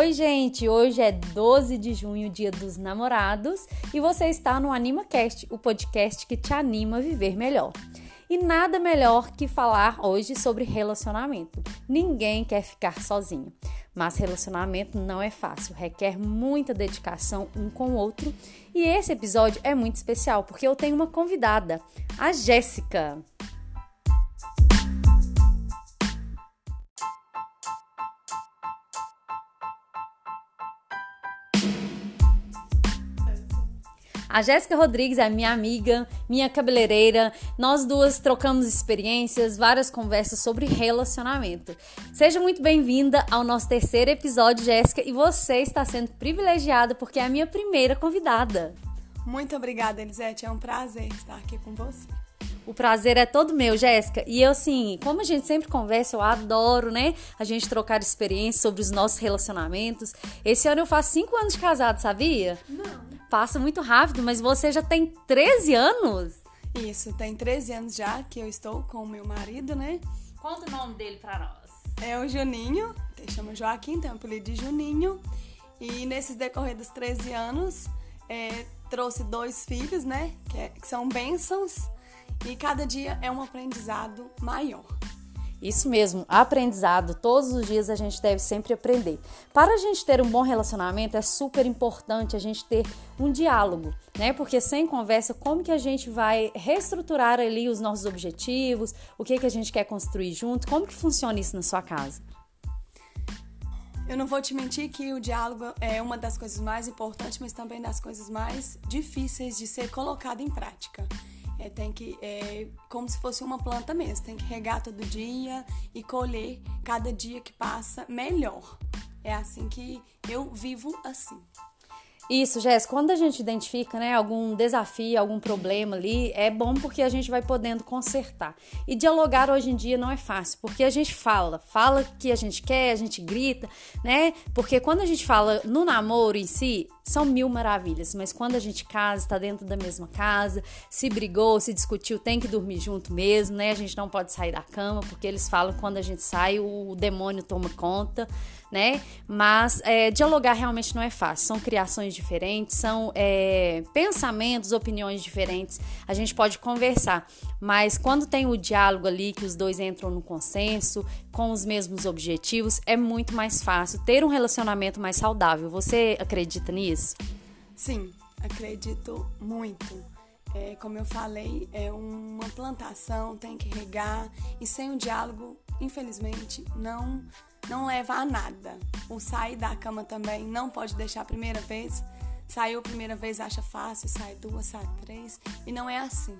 Oi, gente! Hoje é 12 de junho, dia dos namorados, e você está no AnimaCast, o podcast que te anima a viver melhor. E nada melhor que falar hoje sobre relacionamento. Ninguém quer ficar sozinho, mas relacionamento não é fácil, requer muita dedicação um com o outro. E esse episódio é muito especial porque eu tenho uma convidada, a Jéssica. A Jéssica Rodrigues é minha amiga, minha cabeleireira. Nós duas trocamos experiências, várias conversas sobre relacionamento. Seja muito bem-vinda ao nosso terceiro episódio, Jéssica, e você está sendo privilegiada porque é a minha primeira convidada. Muito obrigada, Elisete. É um prazer estar aqui com você. O prazer é todo meu, Jéssica. E eu, assim, como a gente sempre conversa, eu adoro, né? A gente trocar experiências sobre os nossos relacionamentos. Esse ano eu faço cinco anos de casado, sabia? Não. Passa muito rápido, mas você já tem 13 anos? Isso, tem 13 anos já que eu estou com o meu marido, né? Conta o nome dele pra nós. É o Juninho, ele chama Joaquim, tem o apelido de Juninho. E nesses decorrer dos 13 anos, é, trouxe dois filhos, né? Que, é, que são bênçãos. E cada dia é um aprendizado maior. Isso mesmo, aprendizado. Todos os dias a gente deve sempre aprender. Para a gente ter um bom relacionamento, é super importante a gente ter um diálogo, né? Porque sem conversa, como que a gente vai reestruturar ali os nossos objetivos, o que que a gente quer construir junto? Como que funciona isso na sua casa? Eu não vou te mentir que o diálogo é uma das coisas mais importantes, mas também das coisas mais difíceis de ser colocado em prática. É, tem que, é, como se fosse uma planta mesmo, tem que regar todo dia e colher cada dia que passa melhor. É assim que eu vivo assim. Isso, Jéssica, quando a gente identifica né, algum desafio, algum problema ali, é bom porque a gente vai podendo consertar. E dialogar hoje em dia não é fácil, porque a gente fala, fala que a gente quer, a gente grita, né? Porque quando a gente fala no namoro em si, são mil maravilhas, mas quando a gente casa, está dentro da mesma casa, se brigou, se discutiu, tem que dormir junto mesmo, né? A gente não pode sair da cama, porque eles falam que quando a gente sai, o demônio toma conta né? Mas é, dialogar realmente não é fácil. São criações diferentes, são é, pensamentos, opiniões diferentes. A gente pode conversar, mas quando tem o diálogo ali, que os dois entram no consenso, com os mesmos objetivos, é muito mais fácil ter um relacionamento mais saudável. Você acredita nisso? Sim, acredito muito. É, como eu falei, é uma plantação, tem que regar e sem o diálogo, infelizmente, não não leva a nada. O sair da cama também não pode deixar a primeira vez. Saiu a primeira vez, acha fácil, sai duas, sai três. E não é assim.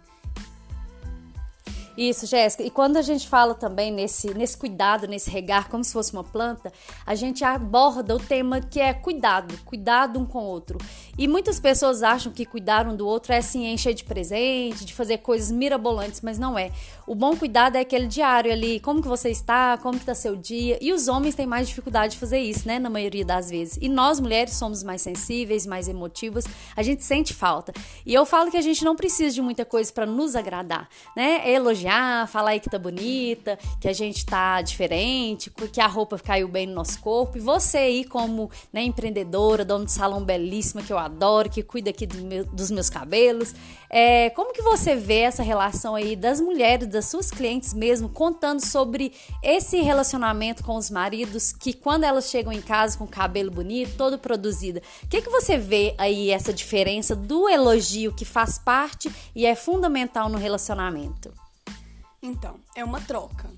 Isso, Jéssica. E quando a gente fala também nesse, nesse cuidado, nesse regar, como se fosse uma planta, a gente aborda o tema que é cuidado, cuidado um com o outro. E muitas pessoas acham que cuidar um do outro é assim, encher de presente, de fazer coisas mirabolantes, mas não é. O bom cuidado é aquele diário ali, como que você está, como que está seu dia. E os homens têm mais dificuldade de fazer isso, né, na maioria das vezes. E nós mulheres somos mais sensíveis, mais emotivas, a gente sente falta. E eu falo que a gente não precisa de muita coisa para nos agradar, né? É elogiar elogiar, falar aí que tá bonita, que a gente tá diferente, que a roupa caiu bem no nosso corpo. E você aí, como né, empreendedora, dona de salão belíssima que eu adoro, que cuida aqui do meu, dos meus cabelos, é, como que você vê essa relação aí das mulheres, das suas clientes mesmo, contando sobre esse relacionamento com os maridos, que quando elas chegam em casa com o cabelo bonito, todo produzido, o que, que você vê aí essa diferença do elogio que faz parte e é fundamental no relacionamento? Então, é uma troca.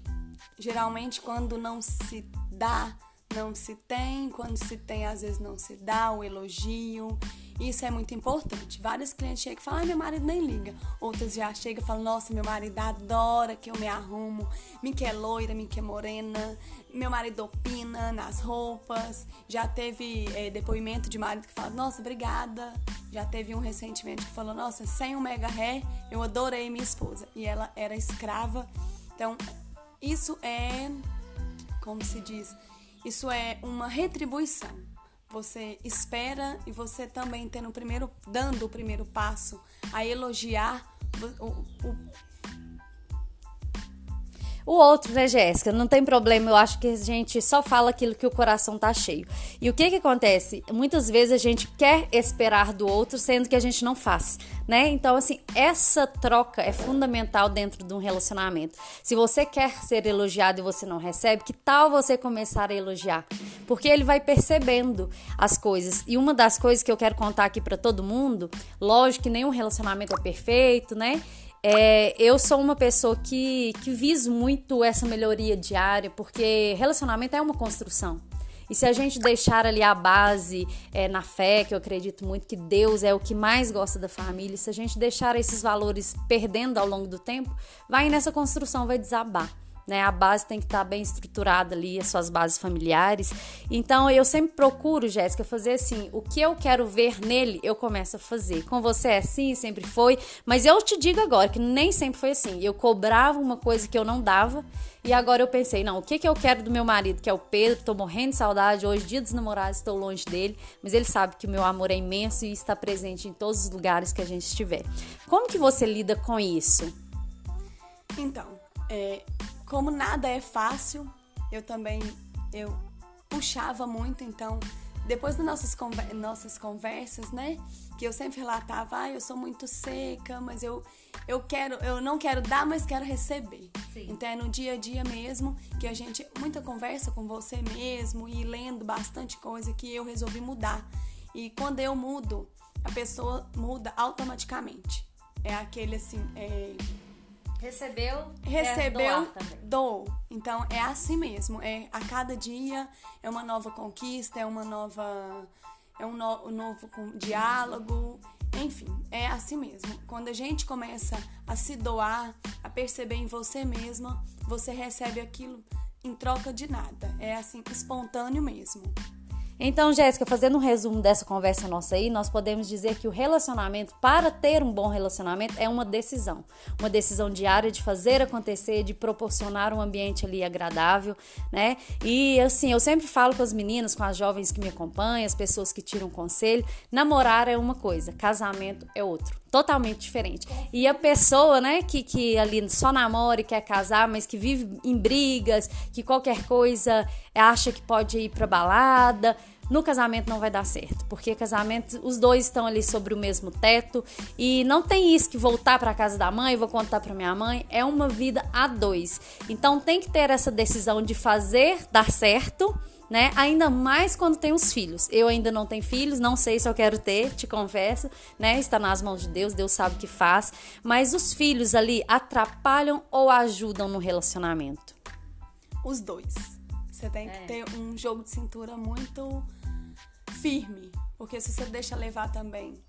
Geralmente, quando não se dá, não se tem, quando se tem, às vezes não se dá o elogio. Isso é muito importante. Vários clientes chegam e falam, meu marido nem liga. Outras já chegam e falam, nossa, meu marido adora que eu me arrumo, me quer loira, me quer morena, meu marido opina nas roupas. Já teve é, depoimento de marido que fala, nossa, obrigada. Já teve um recentemente que falou, nossa, sem um mega ré, eu adorei minha esposa. E ela era escrava. Então, isso é, como se diz, isso é uma retribuição você espera e você também tendo o primeiro, dando o primeiro passo a elogiar o, o, o outro, né, Jéssica? Não tem problema, eu acho que a gente só fala aquilo que o coração tá cheio. E o que que acontece? Muitas vezes a gente quer esperar do outro, sendo que a gente não faz, né? Então, assim, essa troca é fundamental dentro de um relacionamento. Se você quer ser elogiado e você não recebe, que tal você começar a elogiar? Porque ele vai percebendo as coisas. E uma das coisas que eu quero contar aqui para todo mundo, lógico que nenhum relacionamento é perfeito, né? É, eu sou uma pessoa que, que viso muito essa melhoria diária, porque relacionamento é uma construção. E se a gente deixar ali a base é, na fé, que eu acredito muito que Deus é o que mais gosta da família, se a gente deixar esses valores perdendo ao longo do tempo, vai nessa construção, vai desabar né? A base tem que estar tá bem estruturada ali, as suas bases familiares. Então eu sempre procuro, Jéssica, fazer assim, o que eu quero ver nele, eu começo a fazer. Com você é assim, sempre foi, mas eu te digo agora que nem sempre foi assim. Eu cobrava uma coisa que eu não dava. E agora eu pensei, não, o que, que eu quero do meu marido, que é o Pedro, tô morrendo de saudade, hoje, dia dos namorados, estou longe dele, mas ele sabe que o meu amor é imenso e está presente em todos os lugares que a gente estiver. Como que você lida com isso? Então, é, como nada é fácil, eu também eu puxava muito, então depois das nossas, conver nossas conversas, né? Que eu sempre relatava, ah, eu sou muito seca, mas eu, eu quero, eu não quero dar, mas quero receber. Sim. Então é no dia a dia mesmo que a gente, muita conversa com você mesmo e lendo bastante coisa que eu resolvi mudar. E quando eu mudo, a pessoa muda automaticamente. É aquele assim, é, Recebeu, recebeu, dou. Então é assim mesmo. É a cada dia é uma nova conquista, é uma nova, é um, no, um novo diálogo. Enfim, é assim mesmo. Quando a gente começa a se doar, a perceber em você mesma, você recebe aquilo em troca de nada. É assim espontâneo mesmo. Então, Jéssica, fazendo um resumo dessa conversa nossa aí, nós podemos dizer que o relacionamento, para ter um bom relacionamento, é uma decisão. Uma decisão diária de fazer acontecer, de proporcionar um ambiente ali agradável, né? E assim, eu sempre falo com as meninas, com as jovens que me acompanham, as pessoas que tiram conselho, namorar é uma coisa, casamento é outro totalmente diferente. E a pessoa, né, que, que ali só namora e quer casar, mas que vive em brigas, que qualquer coisa acha que pode ir pra balada, no casamento não vai dar certo, porque casamento os dois estão ali sobre o mesmo teto e não tem isso que voltar para casa da mãe, vou contar para minha mãe, é uma vida a dois. Então tem que ter essa decisão de fazer dar certo né? Ainda mais quando tem os filhos. Eu ainda não tenho filhos, não sei se eu quero ter, te confesso, né? Está nas mãos de Deus, Deus sabe o que faz. Mas os filhos ali atrapalham ou ajudam no relacionamento? Os dois. Você tem que é. ter um jogo de cintura muito firme, porque se você deixa levar também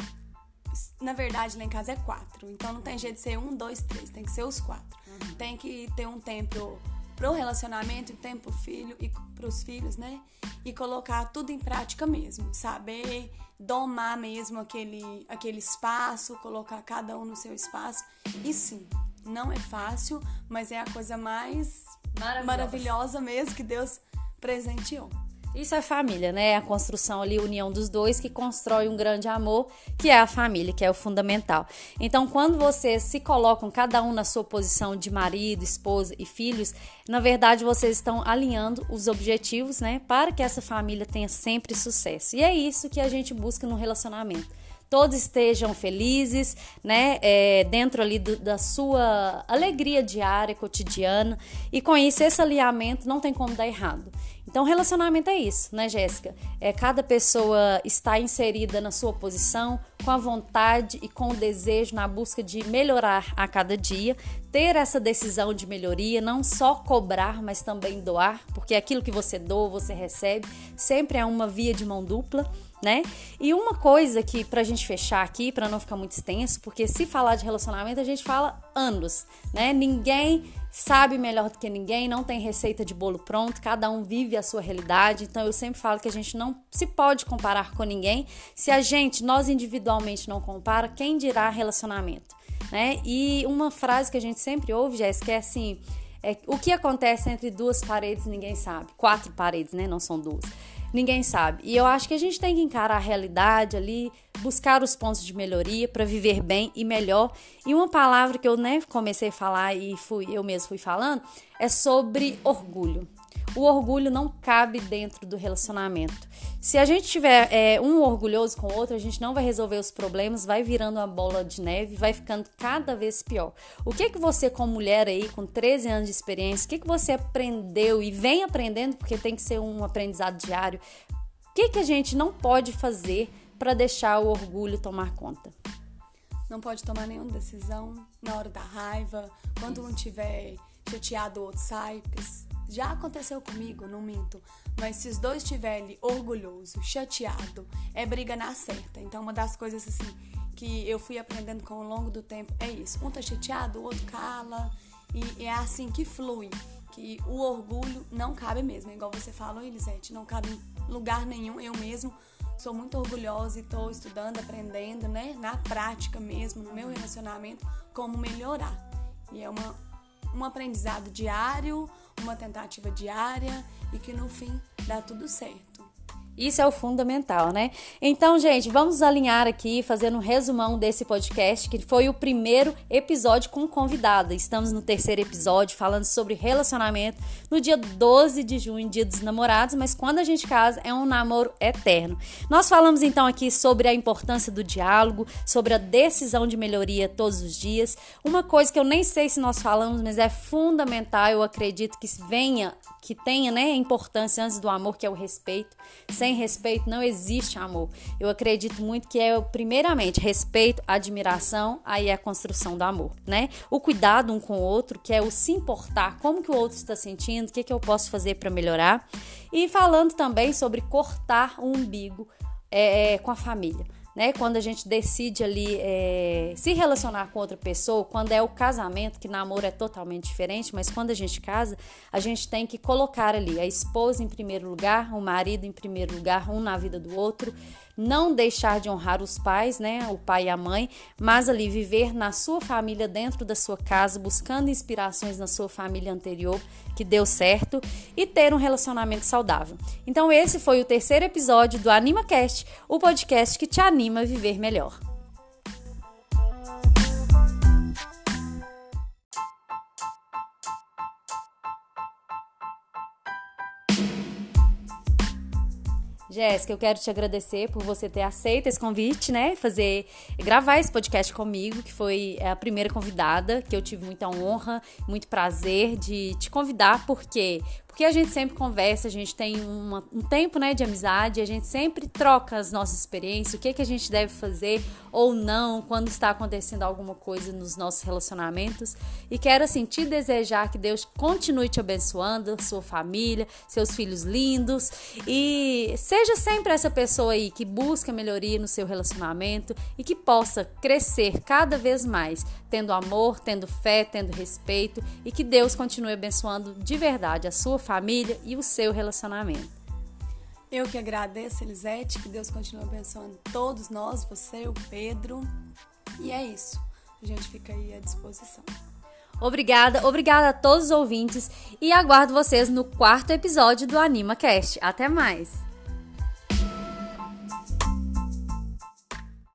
na verdade, lá em casa é quatro. Então não tem jeito de ser um, dois, três. Tem que ser os quatro. Uhum. Tem que ter um tempo pro relacionamento e tempo filho e pros filhos, né? E colocar tudo em prática mesmo, saber domar mesmo aquele aquele espaço, colocar cada um no seu espaço. E sim, não é fácil, mas é a coisa mais maravilhosa, maravilhosa mesmo que Deus presenteou. Isso é família, né? É a construção ali, a união dos dois que constrói um grande amor, que é a família, que é o fundamental. Então, quando vocês se colocam cada um na sua posição de marido, esposa e filhos, na verdade vocês estão alinhando os objetivos, né, para que essa família tenha sempre sucesso. E é isso que a gente busca no relacionamento todos estejam felizes, né? É, dentro ali do, da sua alegria diária, cotidiana. E com isso, esse alinhamento não tem como dar errado. Então, relacionamento é isso, né, Jéssica? É cada pessoa está inserida na sua posição, com a vontade e com o desejo na busca de melhorar a cada dia, ter essa decisão de melhoria, não só cobrar, mas também doar, porque aquilo que você doa, você recebe, sempre é uma via de mão dupla né? E uma coisa que pra gente fechar aqui, para não ficar muito extenso, porque se falar de relacionamento a gente fala anos, né? Ninguém sabe melhor do que ninguém, não tem receita de bolo pronto, cada um vive a sua realidade. Então eu sempre falo que a gente não se pode comparar com ninguém. Se a gente, nós individualmente não compara, quem dirá relacionamento, né? E uma frase que a gente sempre ouve, Jéssica, é assim, é, o que acontece entre duas paredes ninguém sabe. Quatro paredes, né? Não são duas. ninguém sabe. E eu acho que a gente tem que encarar a realidade ali, buscar os pontos de melhoria para viver bem e melhor. E uma palavra que eu né, comecei a falar e fui eu mesmo fui falando é sobre orgulho. O orgulho não cabe dentro do relacionamento. Se a gente tiver é, um orgulhoso com o outro, a gente não vai resolver os problemas, vai virando uma bola de neve, vai ficando cada vez pior. O que que você, como mulher aí, com 13 anos de experiência, o que que você aprendeu e vem aprendendo, porque tem que ser um aprendizado diário, o que que a gente não pode fazer para deixar o orgulho tomar conta? Não pode tomar nenhuma decisão na hora da raiva, quando um tiver chateado, o outro sai, já aconteceu comigo, não minto. Mas se os dois estiverem orgulhoso, chateado, é briga na certa. Então, uma das coisas assim que eu fui aprendendo com o longo do tempo é isso. Um tá chateado, o outro cala. E é assim que flui. Que o orgulho não cabe mesmo. Igual você falou, Elisete, não cabe em lugar nenhum. Eu mesmo sou muito orgulhosa e estou estudando, aprendendo, né? Na prática mesmo, no meu relacionamento, como melhorar. E é uma, um aprendizado diário, uma tentativa diária e que no fim dá tudo certo. Isso é o fundamental, né? Então, gente, vamos alinhar aqui, fazendo um resumão desse podcast, que foi o primeiro episódio com convidada. Estamos no terceiro episódio falando sobre relacionamento no dia 12 de junho, dia dos namorados, mas quando a gente casa é um namoro eterno. Nós falamos então aqui sobre a importância do diálogo, sobre a decisão de melhoria todos os dias. Uma coisa que eu nem sei se nós falamos, mas é fundamental, eu acredito que venha, que tenha, né, importância antes do amor, que é o respeito sem respeito não existe amor. Eu acredito muito que é, primeiramente, respeito, admiração, aí é a construção do amor, né? O cuidado um com o outro, que é o se importar, como que o outro está sentindo, o que, que eu posso fazer para melhorar. E falando também sobre cortar o umbigo é, com a família né? Quando a gente decide ali é, se relacionar com outra pessoa, quando é o casamento, que namoro é totalmente diferente, mas quando a gente casa, a gente tem que colocar ali a esposa em primeiro lugar, o marido em primeiro lugar, um na vida do outro, não deixar de honrar os pais, né, o pai e a mãe, mas ali viver na sua família, dentro da sua casa, buscando inspirações na sua família anterior, que deu certo, e ter um relacionamento saudável. Então, esse foi o terceiro episódio do AnimaCast, o podcast que te anima a viver melhor. Jéssica, eu quero te agradecer por você ter aceito esse convite, né? Fazer, gravar esse podcast comigo, que foi a primeira convidada, que eu tive muita honra, muito prazer de te convidar, porque porque a gente sempre conversa, a gente tem uma, um tempo né, de amizade, a gente sempre troca as nossas experiências, o que, que a gente deve fazer ou não quando está acontecendo alguma coisa nos nossos relacionamentos. E quero assim te desejar que Deus continue te abençoando, sua família, seus filhos lindos e seja sempre essa pessoa aí que busca melhoria no seu relacionamento e que possa crescer cada vez mais, tendo amor, tendo fé, tendo respeito e que Deus continue abençoando de verdade a sua família e o seu relacionamento. Eu que agradeço, Elisete, que Deus continue abençoando todos nós, você, o Pedro. E é isso. A gente fica aí à disposição. Obrigada, obrigada a todos os ouvintes e aguardo vocês no quarto episódio do AnimaCast. Até mais!